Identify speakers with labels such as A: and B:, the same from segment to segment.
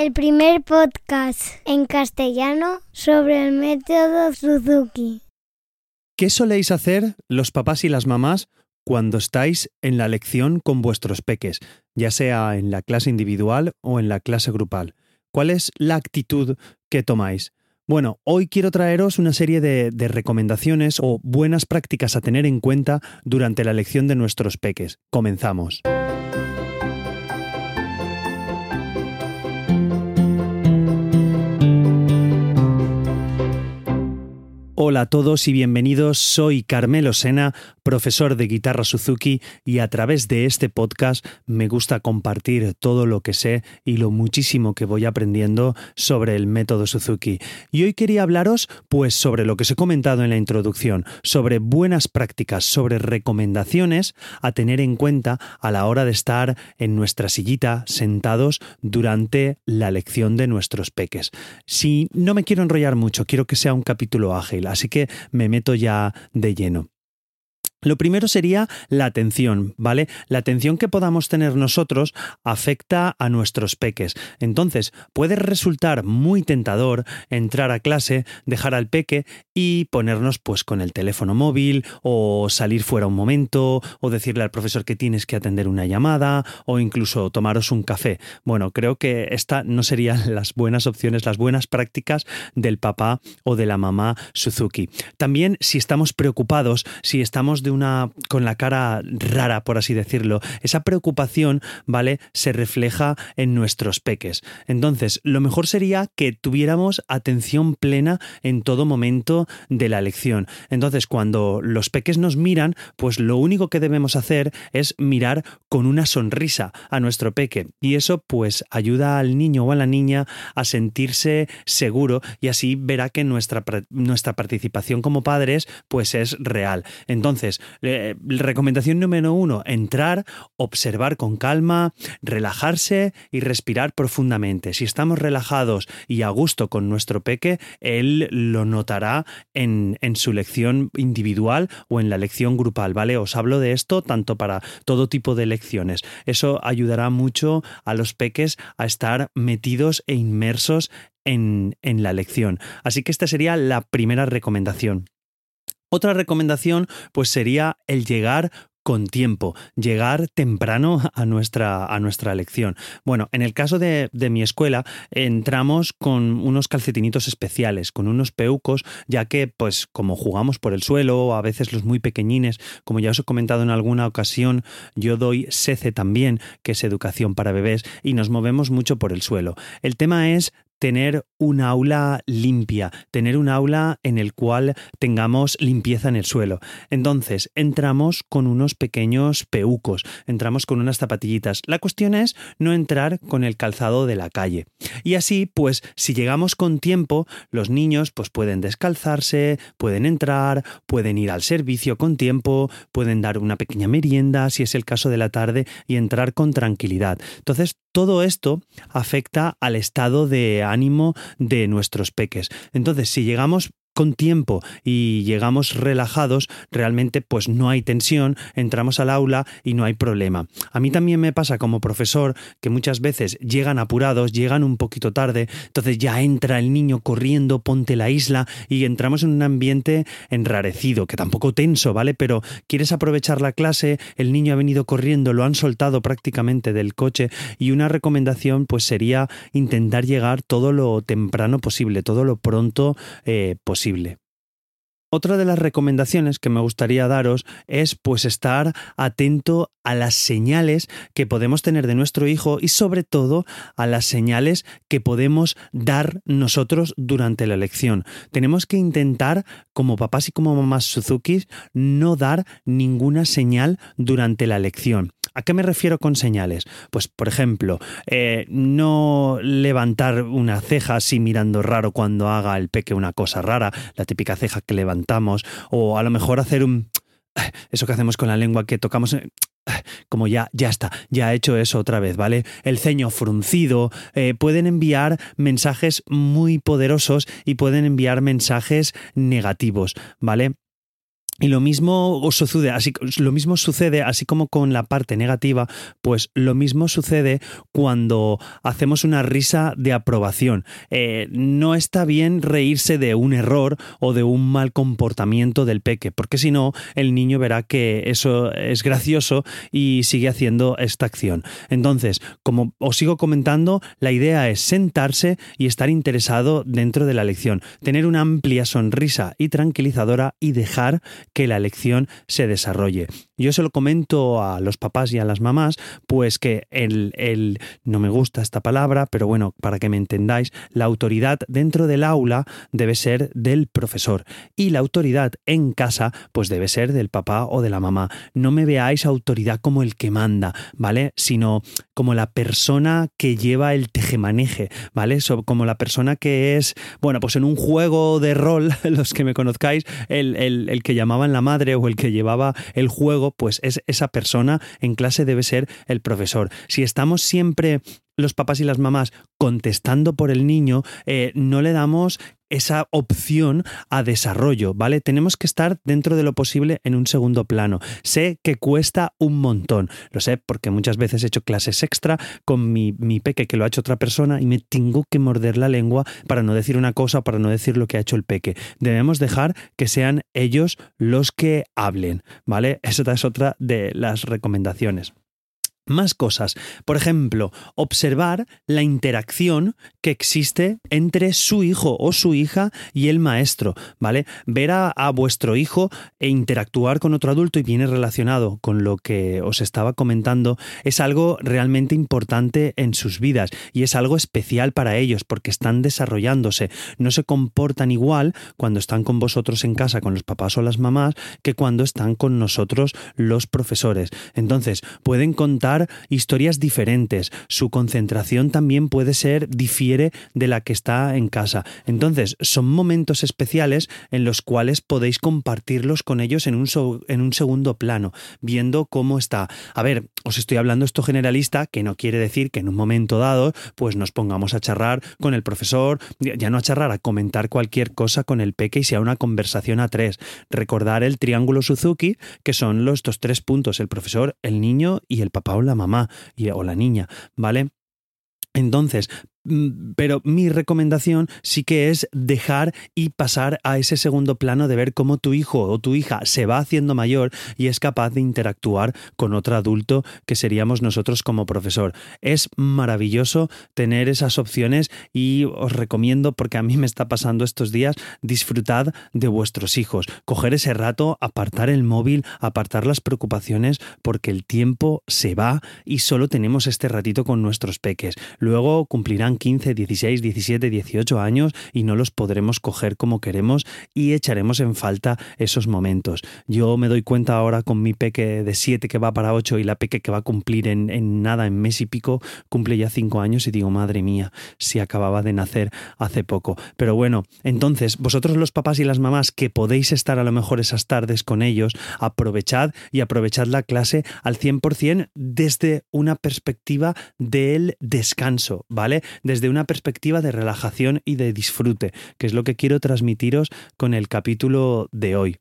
A: el primer podcast en castellano sobre el método Suzuki.
B: ¿Qué soléis hacer los papás y las mamás cuando estáis en la lección con vuestros peques, ya sea en la clase individual o en la clase grupal? ¿Cuál es la actitud que tomáis? Bueno, hoy quiero traeros una serie de, de, recomendaciones o buenas prácticas a tener en cuenta durante la lección de nuestros peques. Comenzamos. Hola a todos y bienvenidos. Soy Carmelo Sena, profesor de guitarra Suzuki y a través de este podcast me gusta compartir todo lo que sé y lo muchísimo que voy aprendiendo sobre el método Suzuki. Y hoy quería hablaros pues sobre lo que os he comentado en la introducción, sobre buenas prácticas, sobre recomendaciones a tener en cuenta a la hora de estar en nuestra sillita sentados durante la lección de nuestros peques. Si no me quiero enrollar mucho, quiero que sea un capítulo ágil así que me meto ya de lleno. Lo primero sería la atención, ¿vale? La atención que podamos tener nosotros afecta a nuestros peques. Entonces, puede resultar muy tentador entrar a clase, dejar al peque y ponernos pues con el teléfono móvil o salir fuera un momento o decirle al profesor que tienes que atender una llamada o incluso tomaros un café. Bueno, creo que esta no serían las buenas opciones, las buenas prácticas del papá o de la mamá Suzuki. También si estamos preocupados, si estamos de una con la cara rara, por así decirlo, esa preocupación, ¿vale? se refleja en nuestros peques. Entonces, lo mejor sería que tuviéramos atención plena en todo momento de la lección. Entonces, cuando los peques nos miran, pues lo único que debemos hacer es mirar con una sonrisa a nuestro peque y eso pues ayuda al niño o a la niña a sentirse seguro y así verá que nuestra, nuestra participación como padres pues es real. Entonces, eh, recomendación número uno, entrar, observar con calma, relajarse y respirar profundamente. Si estamos relajados y a gusto con nuestro peque, él lo notará en, en su lección individual o en la lección grupal, ¿vale? Os hablo de esto tanto para todo tipo de lecciones. Eso ayudará mucho a los peques a estar metidos e inmersos en, en la lección. Así que esta sería la primera recomendación. Otra recomendación pues sería el llegar con tiempo, llegar temprano a nuestra, a nuestra lección. Bueno, en el caso de, de, mi escuela, entramos con unos calcetinitos especiales, con unos peucos, ya que, pues, como jugamos por el suelo, a veces los muy pequeñines, como ya os he comentado en alguna ocasión, yo doy SECE también, que es educación para bebés, y nos movemos mucho por el suelo. El tema es tener un aula limpia, tener un aula en el cual tengamos limpieza en el suelo. Entonces, entramos con unos pequeños peucos, entramos con unas zapatillitas. La cuestión es no entrar con el calzado de la calle. Y así, pues, si llegamos con tiempo, los niños pues pueden descalzarse, pueden entrar, pueden ir al servicio con tiempo, pueden dar una pequeña merienda, si es el caso de la tarde, y entrar con tranquilidad. Entonces, todo esto afecta al estado de ánimo de nuestros peques. Entonces, si llegamos con tiempo y llegamos relajados, realmente pues no hay tensión, entramos al aula y no hay problema. A mí también me pasa como profesor que muchas veces llegan apurados, llegan un poquito tarde, entonces ya entra el niño corriendo, ponte la isla y entramos en un ambiente enrarecido, que tampoco tenso, ¿vale? Pero quieres aprovechar la clase, el niño ha venido corriendo, lo han soltado prácticamente del coche y una recomendación pues sería intentar llegar todo lo temprano posible, todo lo pronto eh, posible otra de las recomendaciones que me gustaría daros es pues estar atento a las señales que podemos tener de nuestro hijo y sobre todo a las señales que podemos dar nosotros durante la lección. Tenemos que intentar como papás y como mamás Suzuki no dar ninguna señal durante la lección. ¿A qué me refiero con señales? Pues, por ejemplo, eh, no levantar una ceja así mirando raro cuando haga el peque una cosa rara, la típica ceja que levantamos, o a lo mejor hacer un... Eso que hacemos con la lengua que tocamos como ya, ya está, ya he hecho eso otra vez, ¿vale? El ceño fruncido, eh, pueden enviar mensajes muy poderosos y pueden enviar mensajes negativos, ¿vale? Y lo mismo sucede, así, lo mismo sucede, así como con la parte negativa, pues lo mismo sucede cuando hacemos una risa de aprobación. Eh, no está bien reírse de un error o de un mal comportamiento del peque, porque si no, el niño verá que eso es gracioso y sigue haciendo esta acción. Entonces, como os sigo comentando, la idea es sentarse y estar interesado dentro de la lección, tener una amplia sonrisa y tranquilizadora y dejar que la lección se desarrolle. Yo se lo comento a los papás y a las mamás, pues que el, el, no me gusta esta palabra, pero bueno, para que me entendáis, la autoridad dentro del aula debe ser del profesor y la autoridad en casa pues debe ser del papá o de la mamá. No me veáis autoridad como el que manda, ¿vale? Sino como la persona que lleva el tejemaneje, ¿vale? como la persona que es, bueno, pues en un juego de rol, los que me conozcáis, el, el, el que llamaban la madre o el que llevaba el juego, pues es esa persona en clase debe ser el profesor. Si estamos siempre los papás y las mamás contestando por el niño, eh, no le damos esa opción a desarrollo, ¿vale? Tenemos que estar dentro de lo posible en un segundo plano. Sé que cuesta un montón, lo sé porque muchas veces he hecho clases extra con mi, mi peque que lo ha hecho otra persona y me tengo que morder la lengua para no decir una cosa, para no decir lo que ha hecho el peque. Debemos dejar que sean ellos los que hablen, ¿vale? Esa es otra de las recomendaciones más cosas. Por ejemplo, observar la interacción que existe entre su hijo o su hija y el maestro, ¿vale? Ver a, vuestro hijo e interactuar con otro adulto y viene relacionado con lo que os estaba comentando, es algo realmente importante en sus vidas y es algo especial para ellos porque están desarrollándose. No se comportan igual cuando están con vosotros en casa, con los papás o las mamás, que cuando están con nosotros los profesores. Entonces, pueden contar historias diferentes. Su concentración también puede ser, difiere de la que está en casa. Entonces, son momentos especiales en los cuales podéis compartirlos con ellos en un, en un segundo plano, viendo cómo está. A ver, os estoy hablando esto generalista, que no quiere decir que en un momento dado, pues nos pongamos a charrar con el profesor, ya no a charrar, a comentar cualquier cosa con el peque y sea una conversación a tres. Recordar el triángulo Suzuki, que son los estos tres puntos, el profesor, el niño y el papá o mamá o la niña, ¿vale? Entonces, pero mi recomendación sí que es dejar y pasar a ese segundo plano de ver cómo tu hijo o tu hija se va haciendo mayor y es capaz de interactuar con otro adulto que seríamos nosotros como profesor. Es maravilloso tener esas opciones y os recomiendo, porque a mí me está pasando estos días, disfrutad de vuestros hijos, coger ese rato, apartar el móvil, apartar las preocupaciones, porque el tiempo se va y solo tenemos este ratito con nuestros peques. Luego cumplirán 15, 16, 17, 18 años y no los podremos coger como queremos y echaremos en falta esos momentos. Yo me doy cuenta ahora con mi peque de 7 que va para 8 y la peque que va a cumplir en, en nada, en mes y pico, cumple ya 5 años y digo, madre mía, si acababa de nacer hace poco. Pero bueno, entonces, vosotros los papás y las mamás que podéis estar a lo mejor esas tardes con ellos, aprovechad y aprovechad la clase al 100% desde una perspectiva del descanso, ¿vale? Desde una perspectiva de relajación y de disfrute, que es lo que quiero transmitiros con el capítulo de hoy.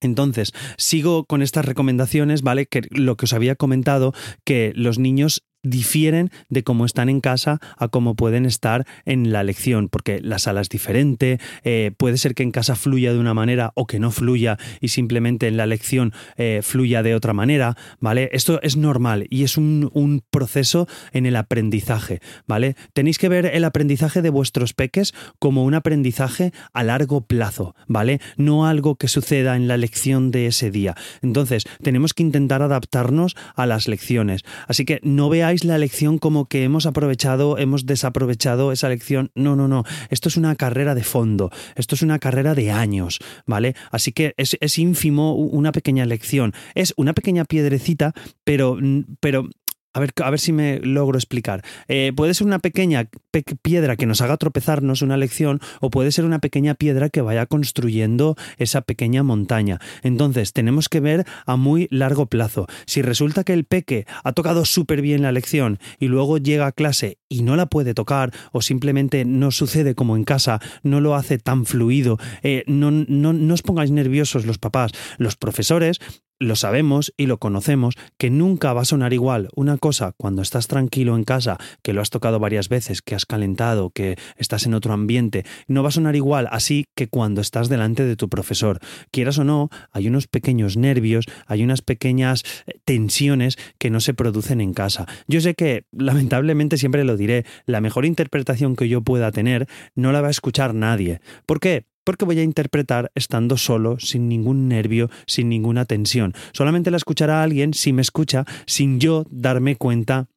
B: Entonces, sigo con estas recomendaciones, ¿vale? Que lo que os había comentado, que los niños difieren de cómo están en casa a cómo pueden estar en la lección, porque la sala es diferente, eh, puede ser que en casa fluya de una manera o que no fluya y simplemente en la lección eh, fluya de otra manera, ¿vale? Esto es normal y es un, un, proceso en el aprendizaje, ¿vale? Tenéis que ver el aprendizaje de vuestros peques como un aprendizaje a largo plazo, ¿vale? No algo que suceda en la lección de ese día. Entonces, tenemos que intentar adaptarnos a las lecciones. Así que no veáis la lección como que hemos aprovechado, hemos desaprovechado esa lección. No, no, no. Esto es una carrera de fondo. Esto es una carrera de años, ¿vale? Así que es, es ínfimo una pequeña lección. Es una pequeña piedrecita, pero, pero a ver, a ver si me logro explicar. Eh, puede ser una pequeña piedra que nos haga tropezarnos una lección o puede ser una pequeña piedra que vaya construyendo esa pequeña montaña. Entonces, tenemos que ver a muy largo plazo. Si resulta que el peque ha tocado súper bien la lección y luego llega a clase y no la puede tocar o simplemente no sucede como en casa, no lo hace tan fluido, eh, no, no, no os pongáis nerviosos los papás. Los profesores lo sabemos y lo conocemos que nunca va a sonar igual una cosa cuando estás tranquilo en casa, que lo has tocado varias veces, que has calentado, que estás en otro ambiente, no va a sonar igual así que cuando estás delante de tu profesor. Quieras o no, hay unos pequeños nervios, hay unas pequeñas eh, tensiones que no se producen en casa. Yo sé que, lamentablemente siempre lo diré, la mejor interpretación que yo pueda tener no la va a escuchar nadie. ¿Por qué? Porque voy a interpretar estando solo, sin ningún nervio, sin ninguna tensión. Solamente la escuchará alguien si me escucha, sin yo darme cuenta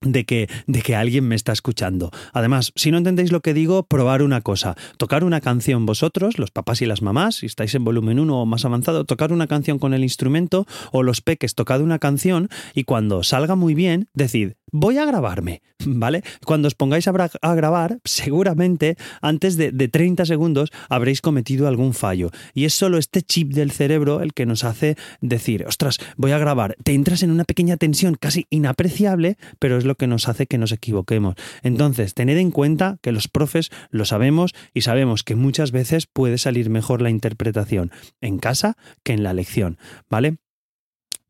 B: de que, de que alguien me está escuchando. Además, si no entendéis lo que digo, probar una cosa. Tocar una canción vosotros, los papás y las mamás, si estáis en volumen 1 o más avanzado, tocar una canción con el instrumento o los peques tocad una canción y cuando salga muy bien, decid, voy a grabarme, ¿vale? Cuando os pongáis a, grabar, seguramente antes de, de, 30 segundos habréis cometido algún fallo. Y es solo este chip del cerebro el que nos hace decir, ostras, voy a grabar. Te entras en una pequeña tensión casi inapreciable, pero es lo que nos hace que nos equivoquemos. Entonces, tened en cuenta que los profes lo sabemos y sabemos que muchas veces puede salir mejor la interpretación en casa que en la lección, ¿vale?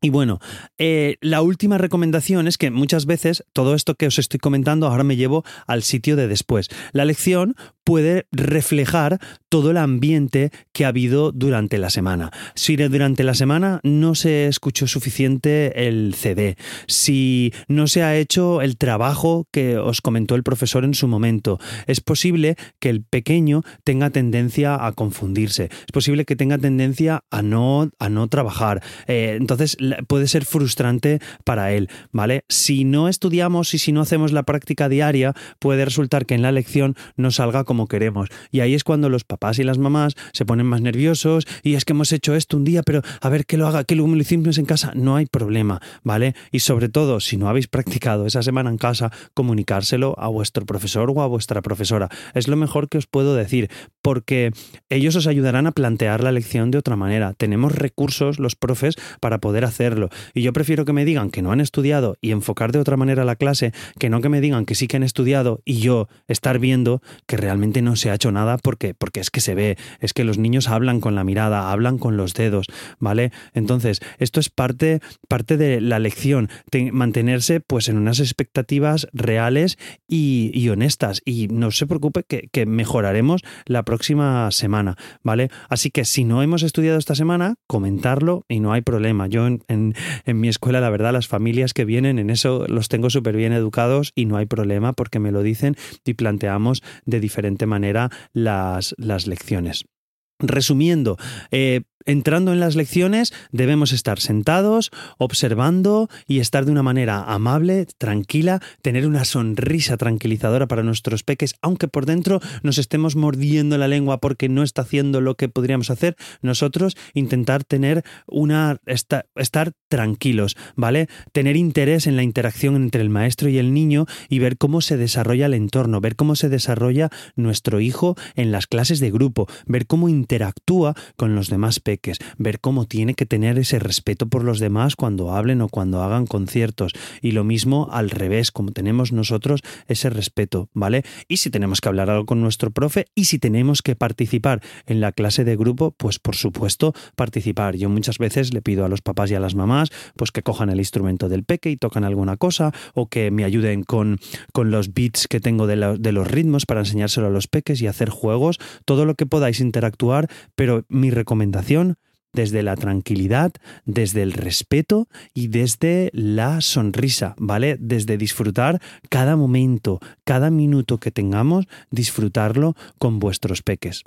B: Y bueno, eh, la última recomendación es que muchas veces todo esto que os estoy comentando ahora me llevo al sitio de después. La lección puede reflejar todo el ambiente que ha habido durante la semana. Si durante la semana no se escuchó suficiente el CD, si no se ha hecho el trabajo que os comentó el profesor en su momento, es posible que el pequeño tenga tendencia a confundirse, es posible que tenga tendencia a no, a no trabajar. Eh, entonces puede ser frustrante para él, ¿vale? Si no estudiamos y si no hacemos la práctica diaria, puede resultar que en la lección no salga como queremos. Y ahí es cuando los papás y las mamás se ponen más nerviosos y es que hemos hecho esto un día, pero a ver que lo haga, que lo hicimos en casa, no hay problema, ¿vale? Y sobre todo, si no habéis practicado esa semana en casa, comunicárselo a vuestro profesor o a vuestra profesora. Es lo mejor que os puedo decir, porque ellos os ayudarán a plantear la lección de otra manera. Tenemos recursos, los profes, para poder hacerlo. Y yo prefiero que me digan que no han estudiado y enfocar de otra manera la clase, que no que me digan que sí que han estudiado y yo estar viendo que realmente no se ha hecho nada porque, porque es que se ve, es que los niños hablan con la mirada, hablan con los dedos, ¿vale? Entonces, esto es parte, parte de la lección, mantenerse pues en unas expectativas reales y, honestas. Y no se preocupe que, mejoraremos la próxima semana, ¿vale? Así que si no hemos estudiado esta semana, comentarlo y no hay problema. Yo en, en mi escuela, la verdad, las familias que vienen en eso los tengo súper bien educados y no hay problema porque me lo dicen y planteamos de diferentes manera las, las lecciones. Resumiendo, eh, entrando en las lecciones debemos estar sentados, observando y estar de una manera amable, tranquila, tener una sonrisa tranquilizadora para nuestros peques, aunque por dentro nos estemos mordiendo la lengua porque no está haciendo lo que podríamos hacer, nosotros intentar tener una estar tranquilos, ¿vale? Tener interés en la interacción entre el maestro y el niño y ver cómo se desarrolla el entorno, ver cómo se desarrolla nuestro hijo en las clases de grupo, ver cómo interactúa con los demás peques ver cómo tiene que tener ese respeto por los demás cuando hablen o cuando hagan conciertos. Y lo mismo al revés, como tenemos nosotros ese respeto, ¿vale? Y si tenemos que hablar algo con nuestro profe y si tenemos que participar en la clase de grupo, pues por supuesto participar. Yo muchas veces le pido a los papás y a las mamás pues que cojan el instrumento del peque y tocan alguna cosa o que me ayuden con, con los beats que tengo de, de los ritmos para enseñárselo a los peques y hacer juegos, todo lo que podáis interactuar, pero mi recomendación desde la tranquilidad, desde el respeto y desde la sonrisa, ¿vale? Desde disfrutar cada momento, cada minuto que tengamos, disfrutarlo con vuestros peques.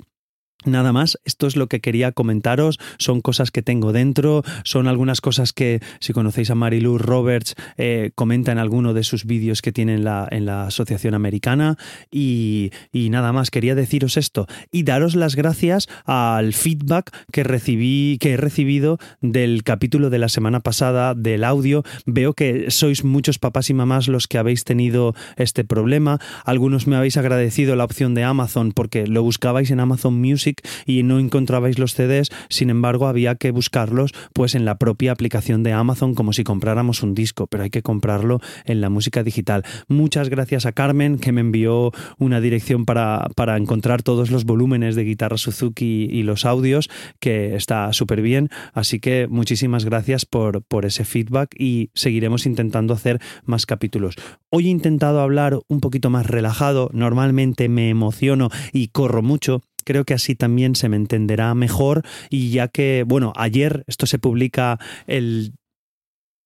B: Nada más, esto es lo que quería comentaros, son cosas que tengo dentro, son algunas cosas que si conocéis a Marilu Roberts eh, comenta en alguno de sus vídeos que tiene en la, en la Asociación Americana y, y, nada más, quería deciros esto y daros las gracias al feedback que recibí, que he recibido del capítulo de la semana pasada del audio, veo que sois muchos papás y mamás los que habéis tenido este problema, algunos me habéis agradecido la opción de Amazon porque lo buscabais en Amazon Music y no encontrabais los CDs, sin embargo había que buscarlos pues en la propia aplicación de Amazon como si compráramos un disco, pero hay que comprarlo en la música digital. Muchas gracias a Carmen que me envió una dirección para, para encontrar todos los volúmenes de guitarra Suzuki y los audios, que está súper bien, así que muchísimas gracias por, por ese feedback y seguiremos intentando hacer más capítulos. Hoy he intentado hablar un poquito más relajado, normalmente me emociono y corro mucho, creo que así también se me entenderá mejor y ya que, bueno, ayer esto se publica el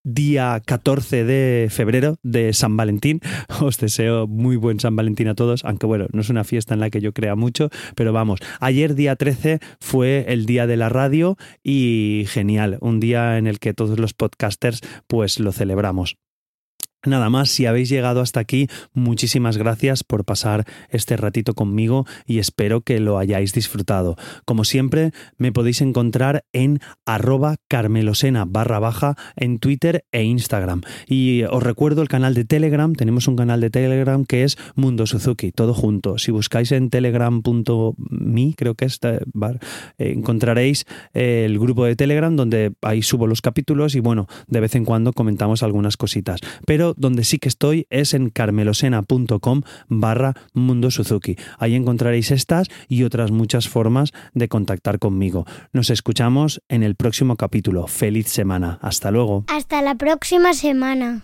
B: día 14 de febrero de San Valentín. Os deseo muy buen San Valentín a todos, aunque bueno, no es una fiesta en la que yo crea mucho, pero vamos, ayer día 13 fue el día de la radio y genial, un día en el que todos los podcasters pues lo celebramos. Nada más, si habéis llegado hasta aquí, muchísimas gracias por pasar este ratito conmigo y espero que lo hayáis disfrutado. Como siempre, me podéis encontrar en arroba carmelosena barra baja en Twitter e Instagram. Y os recuerdo el canal de Telegram, tenemos un canal de Telegram que es Mundo Suzuki, todo junto. Si buscáis en telegram.me, creo que es, eh, encontraréis el grupo de Telegram donde ahí subo los capítulos y bueno, de vez en cuando comentamos algunas cositas. Pero donde sí que estoy es en carmelosena.com barra Mundo Suzuki. Ahí encontraréis estas y otras muchas formas de contactar conmigo. Nos escuchamos en el próximo capítulo. Feliz semana. Hasta luego.
A: Hasta la próxima semana.